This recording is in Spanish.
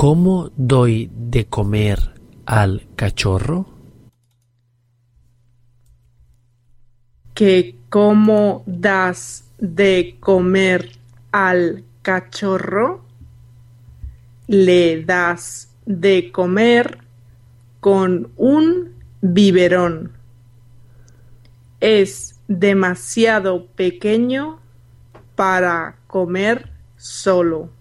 ¿Cómo doy de comer al cachorro? ¿Que cómo das de comer al cachorro? Le das de comer con un biberón. Es demasiado pequeño para comer solo.